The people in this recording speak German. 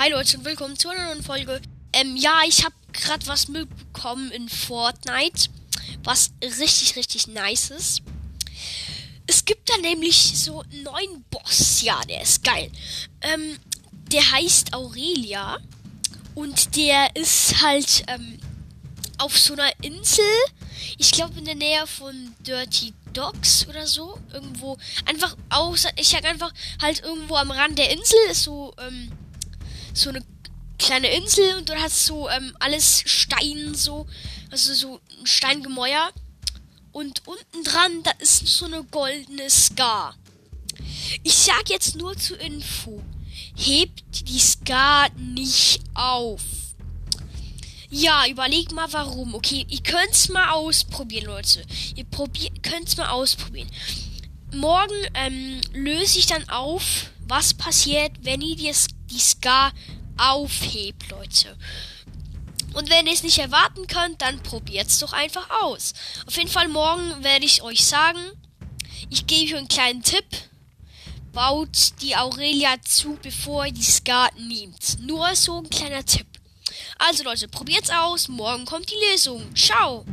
Hi Leute und willkommen zu einer neuen Folge. Ähm, ja, ich habe gerade was mitbekommen in Fortnite, was richtig, richtig nice ist. Es gibt da nämlich so einen neuen Boss. Ja, der ist geil. Ähm, der heißt Aurelia und der ist halt ähm, auf so einer Insel. Ich glaube in der Nähe von Dirty Docks oder so. Irgendwo. Einfach außer. Ich sag einfach halt irgendwo am Rand der Insel ist so, ähm, so eine kleine Insel und dort hast du ähm, alles Stein so. Also so ein Steingemäuer. Und unten dran, da ist so eine goldene Scar. Ich sag jetzt nur zur Info. Hebt die Scar nicht auf. Ja, überleg mal warum. Okay, ihr könnt's mal ausprobieren, Leute. Ihr probiert, könnt's mal ausprobieren. Morgen ähm, löse ich dann auf, was passiert, wenn ihr die, die Ska aufhebt, Leute. Und wenn ihr es nicht erwarten könnt, dann probiert's doch einfach aus. Auf jeden Fall morgen werde ich euch sagen, ich gebe euch einen kleinen Tipp. Baut die Aurelia zu, bevor ihr die Ska nehmt. Nur so ein kleiner Tipp. Also Leute, probiert's aus. Morgen kommt die Lesung. Ciao.